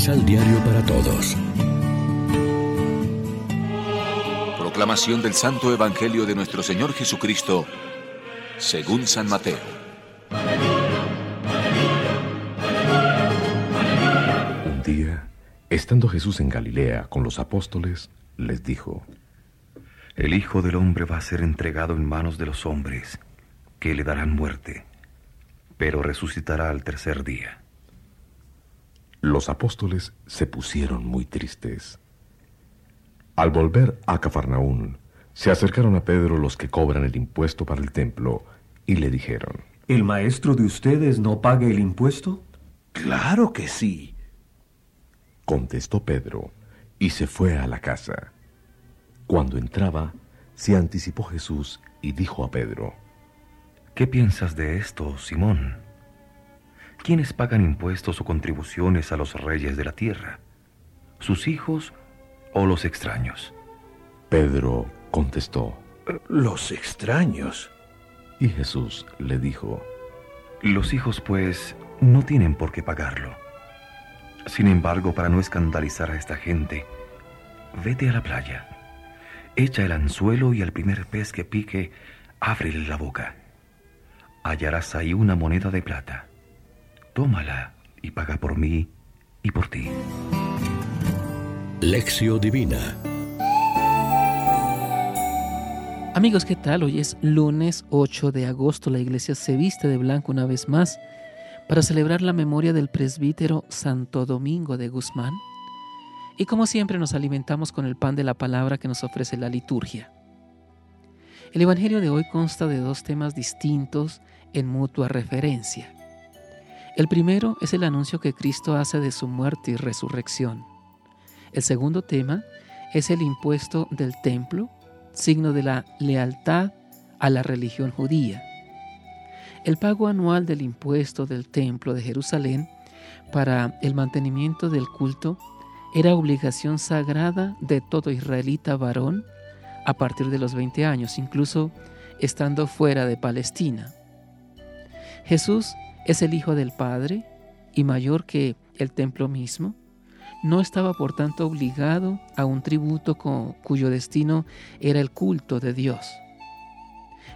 Misal Diario para Todos. Proclamación del Santo Evangelio de nuestro Señor Jesucristo, según San Mateo. Un día, estando Jesús en Galilea con los apóstoles, les dijo, El Hijo del Hombre va a ser entregado en manos de los hombres, que le darán muerte, pero resucitará al tercer día. Los apóstoles se pusieron muy tristes. Al volver a Cafarnaún, se acercaron a Pedro los que cobran el impuesto para el templo y le dijeron, ¿El maestro de ustedes no paga el impuesto? Claro que sí. Contestó Pedro y se fue a la casa. Cuando entraba, se anticipó Jesús y dijo a Pedro, ¿Qué piensas de esto, Simón? ¿Quiénes pagan impuestos o contribuciones a los reyes de la tierra? ¿Sus hijos o los extraños? Pedro contestó, Los extraños. Y Jesús le dijo, Los hijos, pues, no tienen por qué pagarlo. Sin embargo, para no escandalizar a esta gente, vete a la playa, echa el anzuelo y al primer pez que pique, ábrele la boca. Hallarás ahí una moneda de plata tómala y paga por mí y por ti. Lección Divina Amigos, ¿qué tal? Hoy es lunes 8 de agosto. La iglesia se viste de blanco una vez más para celebrar la memoria del presbítero Santo Domingo de Guzmán. Y como siempre nos alimentamos con el pan de la palabra que nos ofrece la liturgia. El Evangelio de hoy consta de dos temas distintos en mutua referencia. El primero es el anuncio que Cristo hace de su muerte y resurrección. El segundo tema es el impuesto del templo, signo de la lealtad a la religión judía. El pago anual del impuesto del templo de Jerusalén para el mantenimiento del culto era obligación sagrada de todo israelita varón a partir de los 20 años, incluso estando fuera de Palestina. Jesús es el Hijo del Padre y mayor que el templo mismo. No estaba por tanto obligado a un tributo cuyo destino era el culto de Dios.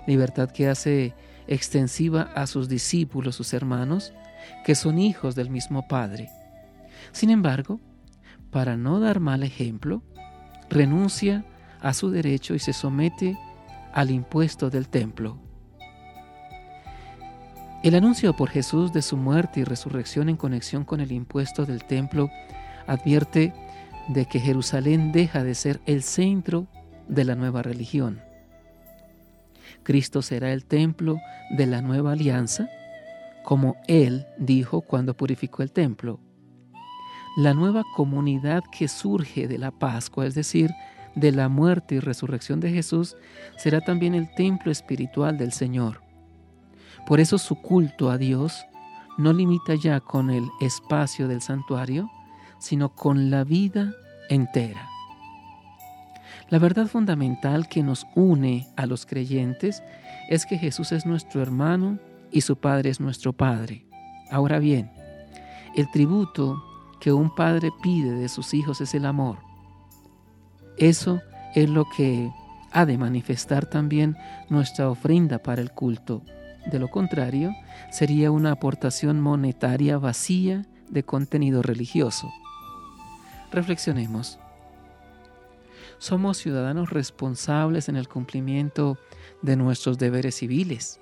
Libertad que hace extensiva a sus discípulos, sus hermanos, que son hijos del mismo Padre. Sin embargo, para no dar mal ejemplo, renuncia a su derecho y se somete al impuesto del templo. El anuncio por Jesús de su muerte y resurrección en conexión con el impuesto del templo advierte de que Jerusalén deja de ser el centro de la nueva religión. Cristo será el templo de la nueva alianza, como Él dijo cuando purificó el templo. La nueva comunidad que surge de la Pascua, es decir, de la muerte y resurrección de Jesús, será también el templo espiritual del Señor. Por eso su culto a Dios no limita ya con el espacio del santuario, sino con la vida entera. La verdad fundamental que nos une a los creyentes es que Jesús es nuestro hermano y su Padre es nuestro Padre. Ahora bien, el tributo que un padre pide de sus hijos es el amor. Eso es lo que ha de manifestar también nuestra ofrenda para el culto. De lo contrario, sería una aportación monetaria vacía de contenido religioso. Reflexionemos. Somos ciudadanos responsables en el cumplimiento de nuestros deberes civiles.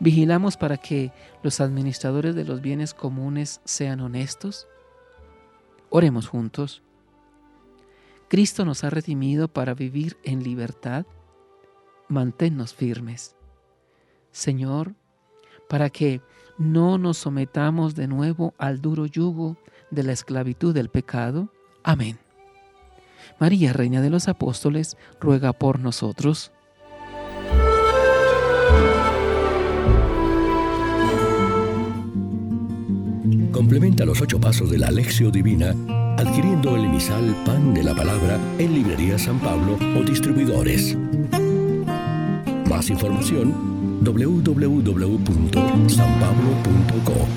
Vigilamos para que los administradores de los bienes comunes sean honestos. Oremos juntos. Cristo nos ha redimido para vivir en libertad. Manténnos firmes. Señor, para que no nos sometamos de nuevo al duro yugo de la esclavitud del pecado. Amén. María, Reina de los Apóstoles, ruega por nosotros. Complementa los ocho pasos de la Alexio Divina adquiriendo el emisal Pan de la Palabra en Librería San Pablo o distribuidores. Más información www.sanpablo.co.